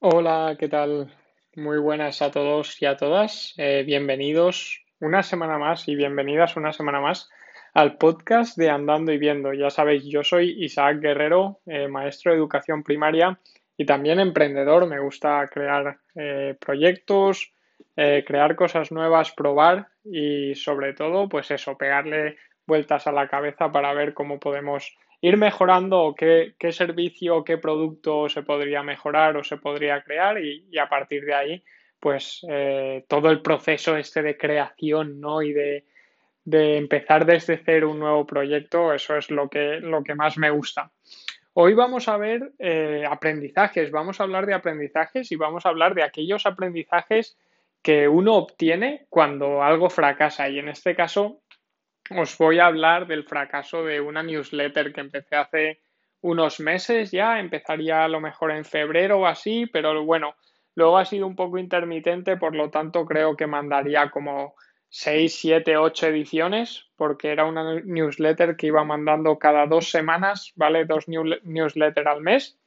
Hola, ¿qué tal? Muy buenas a todos y a todas. Eh, bienvenidos una semana más y bienvenidas una semana más al podcast de Andando y Viendo. Ya sabéis, yo soy Isaac Guerrero, eh, maestro de educación primaria y también emprendedor. Me gusta crear eh, proyectos, crear cosas nuevas, probar y sobre todo, pues eso, pegarle vueltas a la cabeza para ver cómo podemos ir mejorando qué, qué servicio, qué producto se podría mejorar o se podría crear y, a partir de ahí, pues eh, todo el proceso este de creación, ¿no? Y de, empezar desde cero un nuevo proyecto, eso es lo que, lo que más me gusta. Hoy vamos a ver eh, aprendizajes, vamos a hablar de aprendizajes y vamos a hablar de aquellos aprendizajes que uno obtiene cuando algo fracasa. Y en este caso, os voy a hablar del fracaso de una newsletter que empecé hace unos meses ya, empezaría a lo mejor en febrero o así, pero bueno, luego ha sido un poco intermitente, por lo tanto creo que mandaría como 6, 7, 8 ediciones, porque era una newsletter que iba mandando cada dos semanas, ¿vale? Dos newsletters al mes.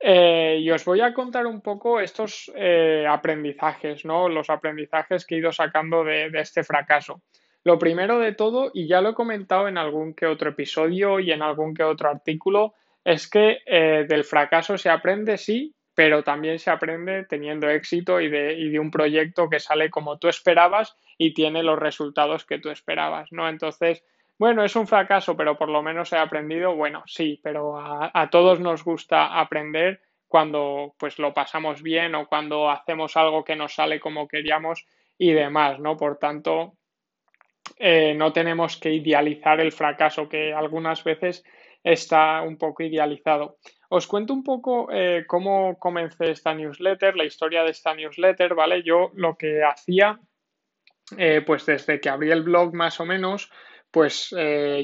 Eh, y os voy a contar un poco estos eh, aprendizajes, ¿no? Los aprendizajes que he ido sacando de este fracaso. Lo primero de todo, y ya lo he comentado en algún que otro episodio y en algún que otro artículo, es que eh, del fracaso se aprende, sí, pero también se aprende teniendo éxito y de, y de, un proyecto que sale como tú esperabas y tiene los resultados que tú esperabas, ¿no? Entonces, bueno, es un fracaso, pero por lo menos he aprendido, bueno, sí, pero a, a todos nos gusta aprender cuando pues lo pasamos bien o cuando hacemos algo que nos sale como queríamos y demás, ¿no? Por tanto, eh, no tenemos que idealizar el fracaso, que algunas veces está un poco idealizado. Os cuento un poco eh, cómo comencé esta newsletter, la historia de esta newsletter, ¿vale? Yo lo que hacía, eh, pues desde que abrí el blog más o menos, pues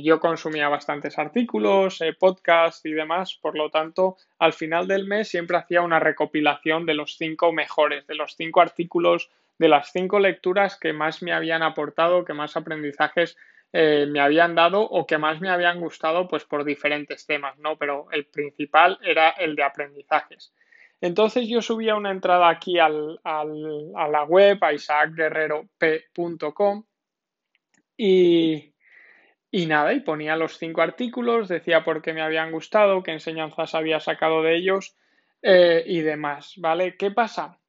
yo consumía bastantes artículos, podcasts y demás, por lo tanto, al final del mes siempre hacía una recopilación de los cinco mejores, de los cinco artículos de las cinco lecturas que más me habían aportado, que más aprendizajes eh, me habían dado o que más me habían gustado, pues por diferentes temas, ¿no? Pero el principal era el de aprendizajes. Entonces yo subía una entrada aquí al, a la web, a isaacguerrero.p.com y, y nada, y ponía los cinco artículos, decía por qué me habían gustado, qué enseñanzas había sacado de ellos eh, y demás, ¿vale? ¿Qué pasa?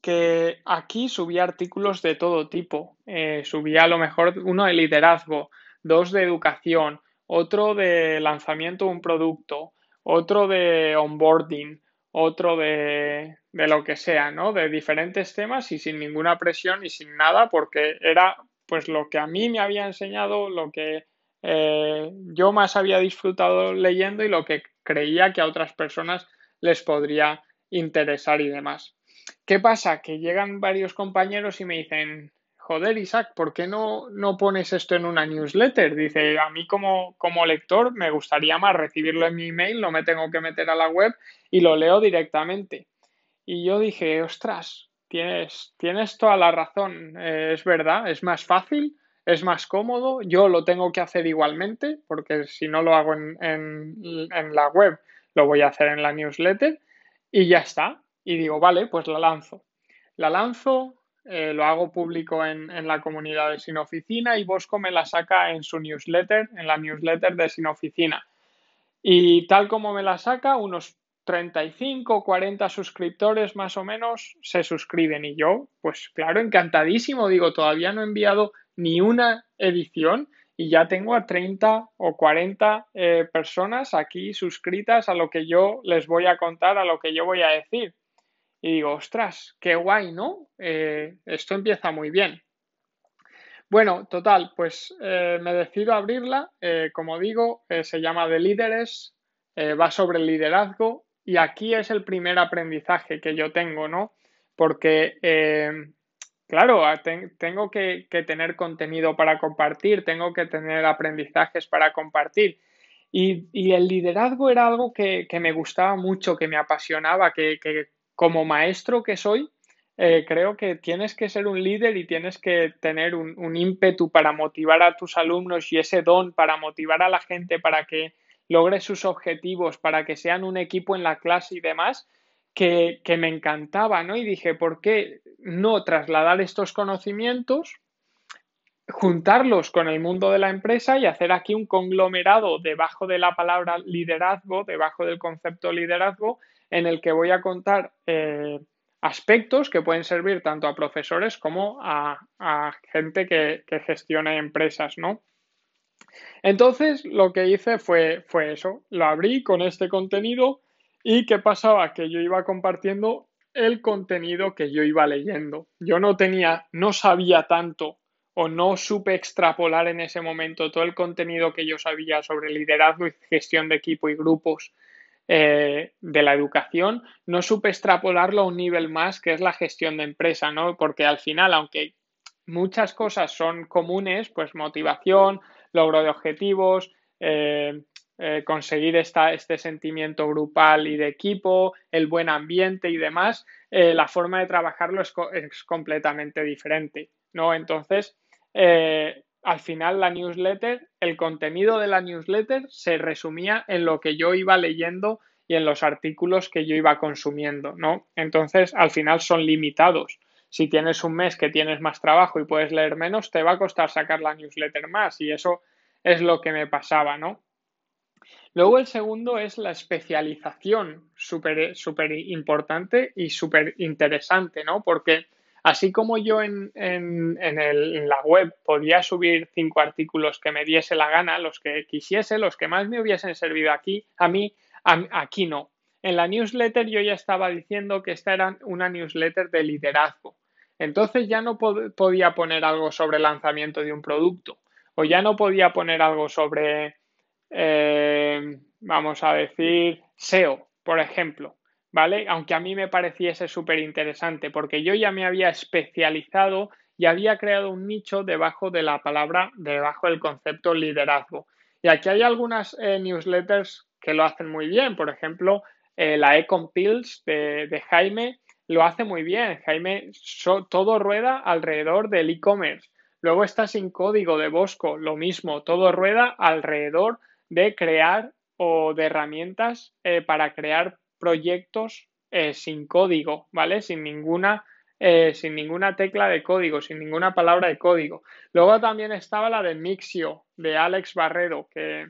Que aquí subía artículos de todo tipo. Eh, subía a lo mejor uno de liderazgo, dos de educación, otro de lanzamiento de un producto, otro de onboarding, otro de, de lo que sea, ¿no? De diferentes temas y sin ninguna presión y sin nada, porque era pues lo que a mí me había enseñado, lo que eh, yo más había disfrutado leyendo y lo que creía que a otras personas les podría interesar y demás. ¿Qué pasa? Que llegan varios compañeros y me dicen, joder, Isaac, ¿por qué no, no pones esto en una newsletter? Dice, a mí como, como lector me gustaría más recibirlo en mi email, no me tengo que meter a la web y lo leo directamente. Y yo dije, ostras, tienes, tienes toda la razón, eh, es verdad, es más fácil, es más cómodo, yo lo tengo que hacer igualmente, porque si no lo hago en, en la web, lo voy a hacer en la newsletter y ya está y digo, vale, pues la lanzo. La lanzo, eh, lo hago público en, la comunidad de Sin Oficina y Bosco me la saca en su newsletter, en la newsletter de Sin Oficina. Y tal como me la saca, unos 35 o 40 suscriptores más o menos se suscriben y yo, pues claro, encantadísimo, digo, todavía no he enviado ni una edición y ya tengo a 30 o 40 eh, personas aquí suscritas a lo que yo les voy a contar, a lo que yo voy a decir y digo, ostras, qué guay, ¿no? Eh, esto empieza muy bien. Bueno, total, pues eh, me decido abrirla, eh, como digo, se llama de líderes, va sobre el liderazgo y aquí es el primer aprendizaje que yo tengo, ¿no? Porque, claro, tengo que, tener contenido para compartir, tengo que tener aprendizajes para compartir. Y, el liderazgo era algo que, me gustaba mucho, que me apasionaba, que, como maestro que soy, eh, creo que tienes que ser un líder y tienes que tener un, ímpetu para motivar a tus alumnos y ese don para motivar a la gente para que logre sus objetivos, para que sean un equipo en la clase y demás, que, que me encantaba, ¿no? Y dije, ¿por qué no trasladar estos conocimientos juntarlos con el mundo de la empresa y hacer aquí un conglomerado debajo de la palabra liderazgo, debajo del concepto liderazgo, en el que voy a contar eh, aspectos que pueden servir tanto a profesores como a, gente que, que, gestione empresas, ¿no? Entonces, lo que hice fue, fue eso, lo abrí con este contenido y ¿qué pasaba? Que yo iba compartiendo el contenido que yo iba leyendo. Yo no tenía, no sabía tanto o no supe extrapolar en ese momento todo el contenido que yo sabía sobre liderazgo y gestión de equipo y grupos eh, de la educación, no supe extrapolarlo a un nivel más que es la gestión de empresa, ¿no? Porque al final, aunque muchas cosas son comunes, pues motivación, logro de objetivos, eh, eh, conseguir esta, este sentimiento grupal y de equipo, el buen ambiente y demás, la forma de trabajarlo es, es completamente diferente, ¿no? Entonces, al final la newsletter, el contenido de la newsletter se resumía en lo que yo iba leyendo y en los artículos que yo iba consumiendo, ¿no? Entonces, al final son limitados. Si tienes un mes que tienes más trabajo y puedes leer menos, te va a costar sacar la newsletter más y eso es lo que me pasaba, ¿no? Luego el segundo es la especialización, súper super importante y súper interesante, ¿no? Porque Así como yo en, la web podía subir cinco artículos que me diese la gana, los que quisiese, los que más me hubiesen servido aquí, a mí, aquí no. En la newsletter yo ya estaba diciendo que esta era una newsletter de liderazgo. Entonces ya no podía poner algo sobre el lanzamiento de un producto o ya no podía poner algo sobre, eh, vamos a decir, SEO, por ejemplo. ¿Vale? Aunque a mí me pareciese súper interesante, porque yo ya me había especializado y había creado un nicho debajo de la palabra, debajo del concepto liderazgo. Y aquí hay algunas eh, newsletters que lo hacen muy bien, por ejemplo, eh, la Econ Pills de, Jaime lo hace muy bien. Jaime, todo rueda alrededor del e-commerce. Luego está sin código de Bosco, lo mismo, todo rueda alrededor de crear o de herramientas eh, para crear proyectos eh, sin código, ¿vale? Sin ninguna, eh, sin ninguna tecla de código, sin ninguna palabra de código. Luego también estaba la de Mixio, de Alex Barredo, que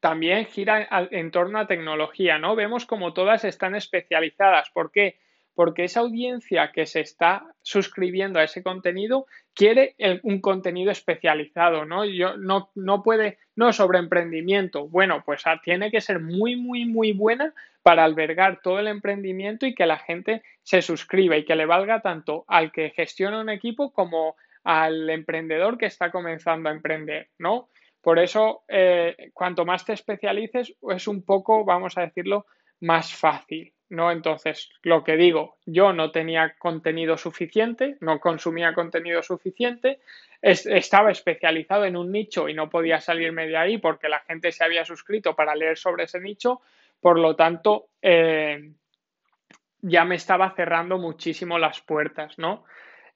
también gira en torno a tecnología, ¿no? Vemos como todas están especializadas. ¿Por qué? porque esa audiencia que se está suscribiendo a ese contenido quiere un contenido especializado, ¿no? Yo, no, no puede, no sobre emprendimiento. Bueno, pues ah, tiene que ser muy, muy, muy buena para albergar todo el emprendimiento y que la gente se suscriba y que le valga tanto al que gestiona un equipo como al emprendedor que está comenzando a emprender, ¿no? Por eso, eh, cuanto más te especialices, es un poco, vamos a decirlo, más fácil. ¿no? Entonces, lo que digo, yo no tenía contenido suficiente, no consumía contenido suficiente, estaba especializado en un nicho y no podía salirme de ahí porque la gente se había suscrito para leer sobre ese nicho, por lo tanto, eh, ya me estaba cerrando muchísimo las puertas, ¿no?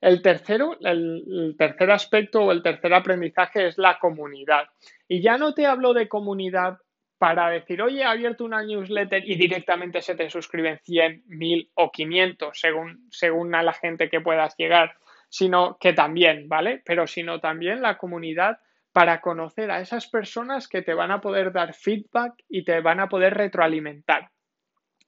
El tercero, el, tercer aspecto o el tercer aprendizaje es la comunidad. Y ya no te hablo de comunidad para decir, oye, he abierto una newsletter y directamente se te suscriben 100, 1000 o 500 según, según a la gente que puedas llegar, sino que también, ¿vale? Pero sino también la comunidad para conocer a esas personas que te van a poder dar feedback y te van a poder retroalimentar.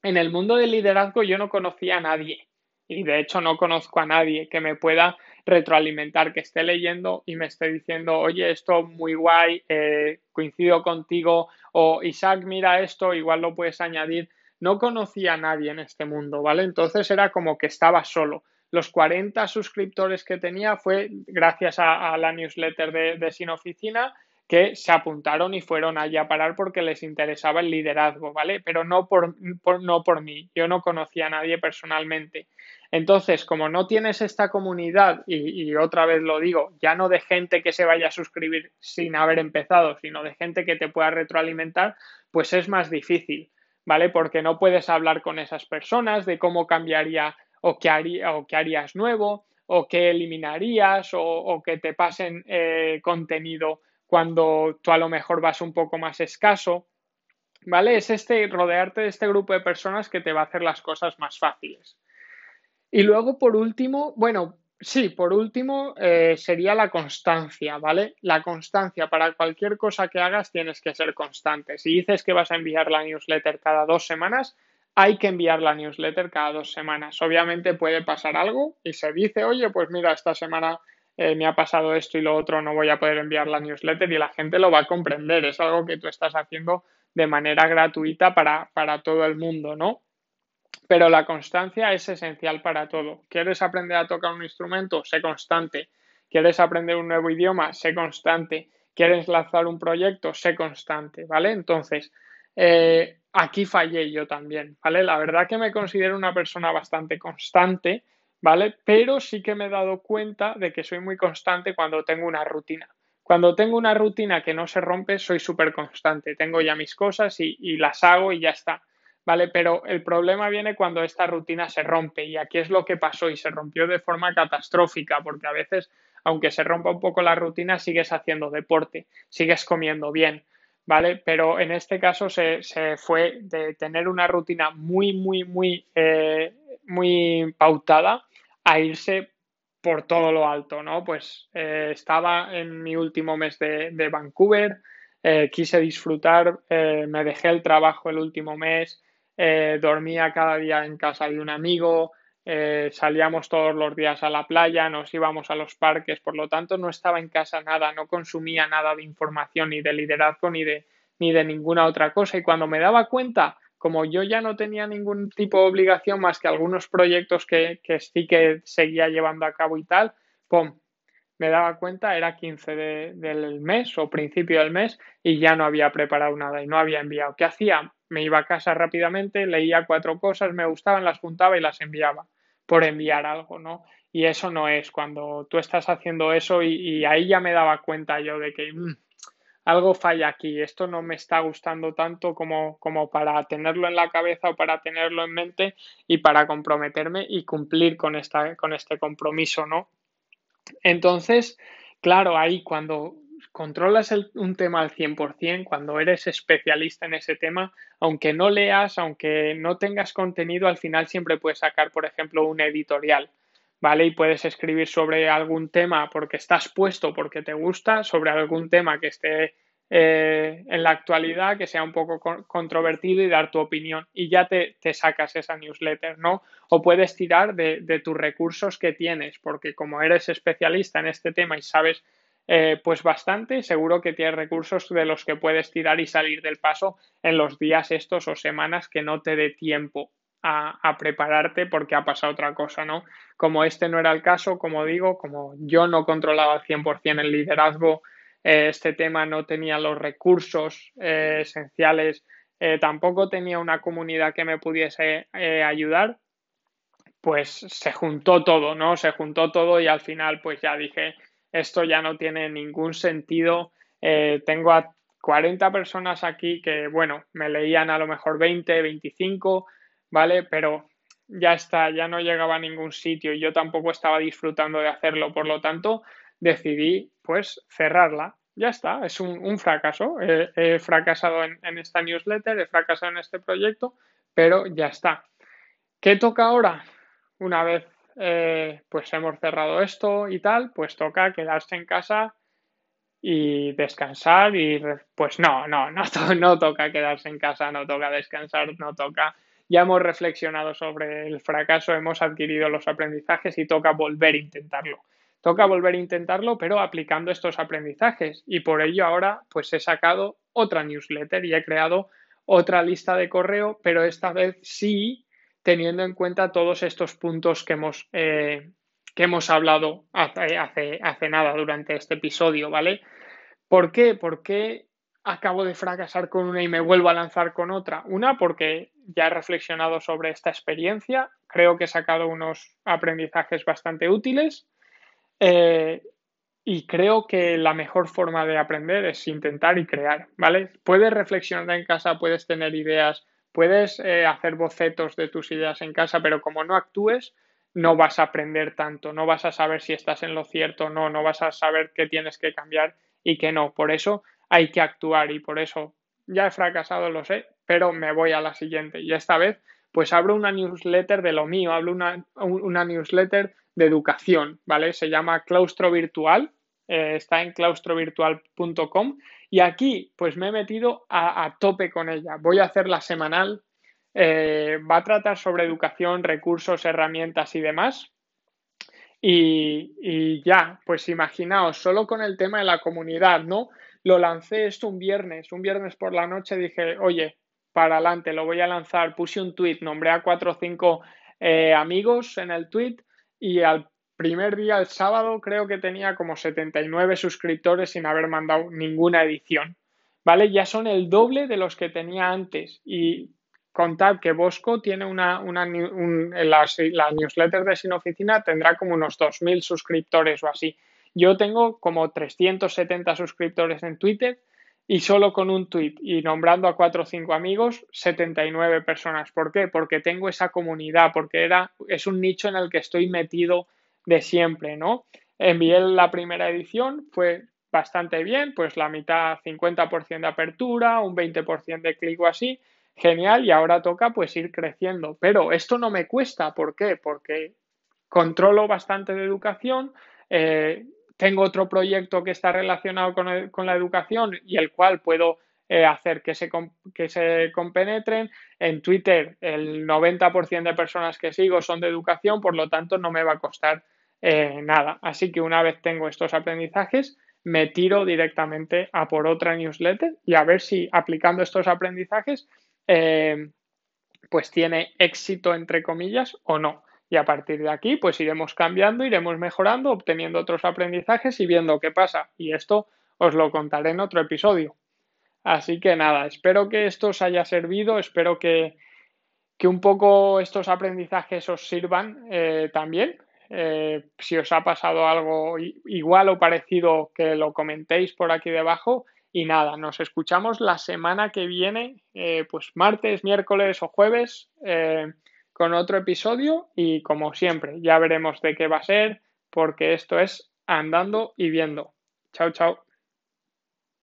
En el mundo del liderazgo yo no conocía a nadie y de hecho no conozco a nadie que me pueda retroalimentar, que esté leyendo y me esté diciendo, oye, esto muy guay, eh, coincido contigo, o Isaac, mira esto, igual lo puedes añadir. No conocía a nadie en este mundo, ¿vale? Entonces era como que estaba solo. Los 40 suscriptores que tenía fue gracias a, la newsletter de, Sin Oficina que se apuntaron y fueron allí a parar porque les interesaba el liderazgo, ¿vale? Pero no por, no por mí, yo no conocía a nadie personalmente. Entonces, como no tienes esta comunidad, y, otra vez lo digo, ya no de gente que se vaya a suscribir sin haber empezado, sino de gente que te pueda retroalimentar, pues es más difícil, ¿vale? Porque no puedes hablar con esas personas de cómo cambiaría o qué, harías nuevo, o qué eliminarías, o, o que te pasen eh, contenido cuando tú a lo mejor vas un poco más escaso. ¿Vale? Es este rodearte de este grupo de personas que te va a hacer las cosas más fáciles. Y luego, por último, bueno, sí, por último, eh, sería la constancia, ¿vale? La constancia. Para cualquier cosa que hagas tienes que ser constante. Si dices que vas a enviar la newsletter cada dos semanas, hay que enviar la newsletter cada dos semanas. Obviamente puede pasar algo y se dice, oye, pues mira, esta semana eh, me ha pasado esto y lo otro, no voy a poder enviar la newsletter y la gente lo va a comprender. Es algo que tú estás haciendo de manera gratuita para, para todo el mundo, ¿no? Pero la constancia es esencial para todo. ¿Quieres aprender a tocar un instrumento? Sé constante. ¿Quieres aprender un nuevo idioma? Sé constante. ¿Quieres lanzar un proyecto? Sé constante, ¿vale? Entonces, eh, aquí fallé yo también, ¿vale? La verdad que me considero una persona bastante constante, ¿vale? Pero sí que me he dado cuenta de que soy muy constante cuando tengo una rutina. Cuando tengo una rutina que no se rompe, soy súper constante. Tengo ya mis cosas y, y, las hago y ya está. ¿Vale? Pero el problema viene cuando esta rutina se rompe y aquí es lo que pasó y se rompió de forma catastrófica porque a veces, aunque se rompa un poco la rutina, sigues haciendo deporte, sigues comiendo bien, ¿vale? Pero en este caso se, se fue de tener una rutina muy, muy, muy, eh, muy pautada a irse por todo lo alto, ¿no? Pues eh, estaba en mi último mes de, de Vancouver, eh, quise disfrutar, eh, me dejé el trabajo el último mes, dormía cada día en casa de un amigo, eh, salíamos todos los días a la playa, nos íbamos a los parques, por lo tanto no estaba en casa nada, no consumía nada de información ni de liderazgo ni de, ni de ninguna otra cosa y cuando me daba cuenta, como yo ya no tenía ningún tipo de obligación más que algunos proyectos que, que sí que seguía llevando a cabo y tal, ¡pum! Me daba cuenta, era 15 de, del mes o principio del mes y ya no había preparado nada y no había enviado. ¿Qué hacía? Me iba a casa rápidamente, leía cuatro cosas, me gustaban, las juntaba y las enviaba por enviar algo, ¿no? Y eso no es cuando tú estás haciendo eso y, ahí ya me daba cuenta yo de que mmm, algo falla aquí, esto no me está gustando tanto como, como para tenerlo en la cabeza o para tenerlo en mente y para comprometerme y cumplir con, esta, con este compromiso, ¿no? Entonces, claro, ahí cuando controlas el, un tema al 100%, cuando eres especialista en ese tema, aunque no leas, aunque no tengas contenido, al final siempre puedes sacar, por ejemplo, un editorial, ¿vale? Y puedes escribir sobre algún tema porque estás puesto, porque te gusta, sobre algún tema que esté eh, en la actualidad, que sea un poco controvertido y dar tu opinión y ya te, te sacas esa newsletter, ¿no? O puedes tirar de, de, tus recursos que tienes, porque como eres especialista en este tema y sabes eh, pues bastante, seguro que tienes recursos de los que puedes tirar y salir del paso en los días estos o semanas que no te dé tiempo a, prepararte porque ha pasado otra cosa, ¿no? Como este no era el caso, como digo, como yo no controlaba al 100% el liderazgo, eh, este tema no tenía los recursos eh, esenciales, tampoco tenía una comunidad que me pudiese ayudar, pues se juntó todo, ¿no? Se juntó todo y al final pues ya dije, esto ya no tiene ningún sentido. Eh, tengo a 40 personas aquí que, bueno, me leían a lo mejor 20, 25, ¿vale? Pero ya está, ya no llegaba a ningún sitio y yo tampoco estaba disfrutando de hacerlo. Por lo tanto, decidí, pues, cerrarla. Ya está, es un, fracaso. He fracasado en, en esta newsletter, he fracasado en este proyecto, pero ya está. ¿Qué toca ahora? Una vez eh, pues hemos cerrado esto y tal, pues toca quedarse en casa y descansar y pues no, no, no, no toca quedarse en casa, no toca descansar, no toca. Ya hemos reflexionado sobre el fracaso, hemos adquirido los aprendizajes y toca volver a intentarlo. Toca volver a intentarlo, pero aplicando estos aprendizajes. Y por ello ahora pues he sacado otra newsletter y he creado otra lista de correo, pero esta vez sí teniendo en cuenta todos estos puntos que hemos, eh, que hemos hablado hace, hace, hace, nada durante este episodio, ¿vale? ¿Por qué? ¿Por qué acabo de fracasar con una y me vuelvo a lanzar con otra? Una, porque ya he reflexionado sobre esta experiencia, creo que he sacado unos aprendizajes bastante útiles eh, y creo que la mejor forma de aprender es intentar y crear, ¿vale? Puedes reflexionar en casa, puedes tener ideas, Puedes eh, hacer bocetos de tus ideas en casa, pero como no actúes, no vas a aprender tanto, no vas a saber si estás en lo cierto o no, no vas a saber qué tienes que cambiar y qué no. Por eso hay que actuar y por eso ya he fracasado, lo sé, pero me voy a la siguiente. Y esta vez, pues abro una newsletter de lo mío, hablo una, una newsletter de educación, ¿vale? Se llama Claustro Virtual, eh, está en claustrovirtual.com y aquí pues me he metido a, tope con ella. Voy a hacer la semanal, eh, va a tratar sobre educación, recursos, herramientas y demás. Y, y, ya, pues imaginaos, solo con el tema de la comunidad, ¿no? Lo lancé esto un viernes, un viernes por la noche dije, oye, para adelante, lo voy a lanzar. Puse un tweet, nombré a cuatro o cinco eh, amigos en el tweet y al primer día, el sábado, creo que tenía como 79 suscriptores sin haber mandado ninguna edición. ¿Vale? Ya son el doble de los que tenía antes. Y contad que Bosco tiene una, una la, la, newsletter de Sin Oficina tendrá como unos 2.000 suscriptores o así. Yo tengo como 370 suscriptores en Twitter y solo con un tweet y nombrando a cuatro o cinco amigos, 79 personas. ¿Por qué? Porque tengo esa comunidad, porque era, es un nicho en el que estoy metido de siempre, ¿no? Envié la primera edición, fue bastante bien, pues la mitad 50% de apertura, un 20% de clic o así, genial, y ahora toca pues ir creciendo. Pero esto no me cuesta, ¿por qué? Porque controlo bastante de educación, eh, tengo otro proyecto que está relacionado con, la educación y el cual puedo eh, hacer que se, que se compenetren. En Twitter el 90% de personas que sigo son de educación, por lo tanto no me va a costar eh, nada. Así que una vez tengo estos aprendizajes, me tiro directamente a por otra newsletter y a ver si aplicando estos aprendizajes eh, pues tiene éxito entre comillas o no. Y a partir de aquí, pues iremos cambiando, iremos mejorando, obteniendo otros aprendizajes y viendo qué pasa. Y esto os lo contaré en otro episodio. Así que nada, espero que esto os haya servido, espero que, un poco estos aprendizajes os sirvan eh, también. Eh, si os ha pasado algo igual o parecido, que lo comentéis por aquí debajo. Y nada, nos escuchamos la semana que viene, eh, pues martes, miércoles o jueves con otro episodio y como siempre, ya veremos de qué va a ser porque esto es andando y viendo. Chao, chao.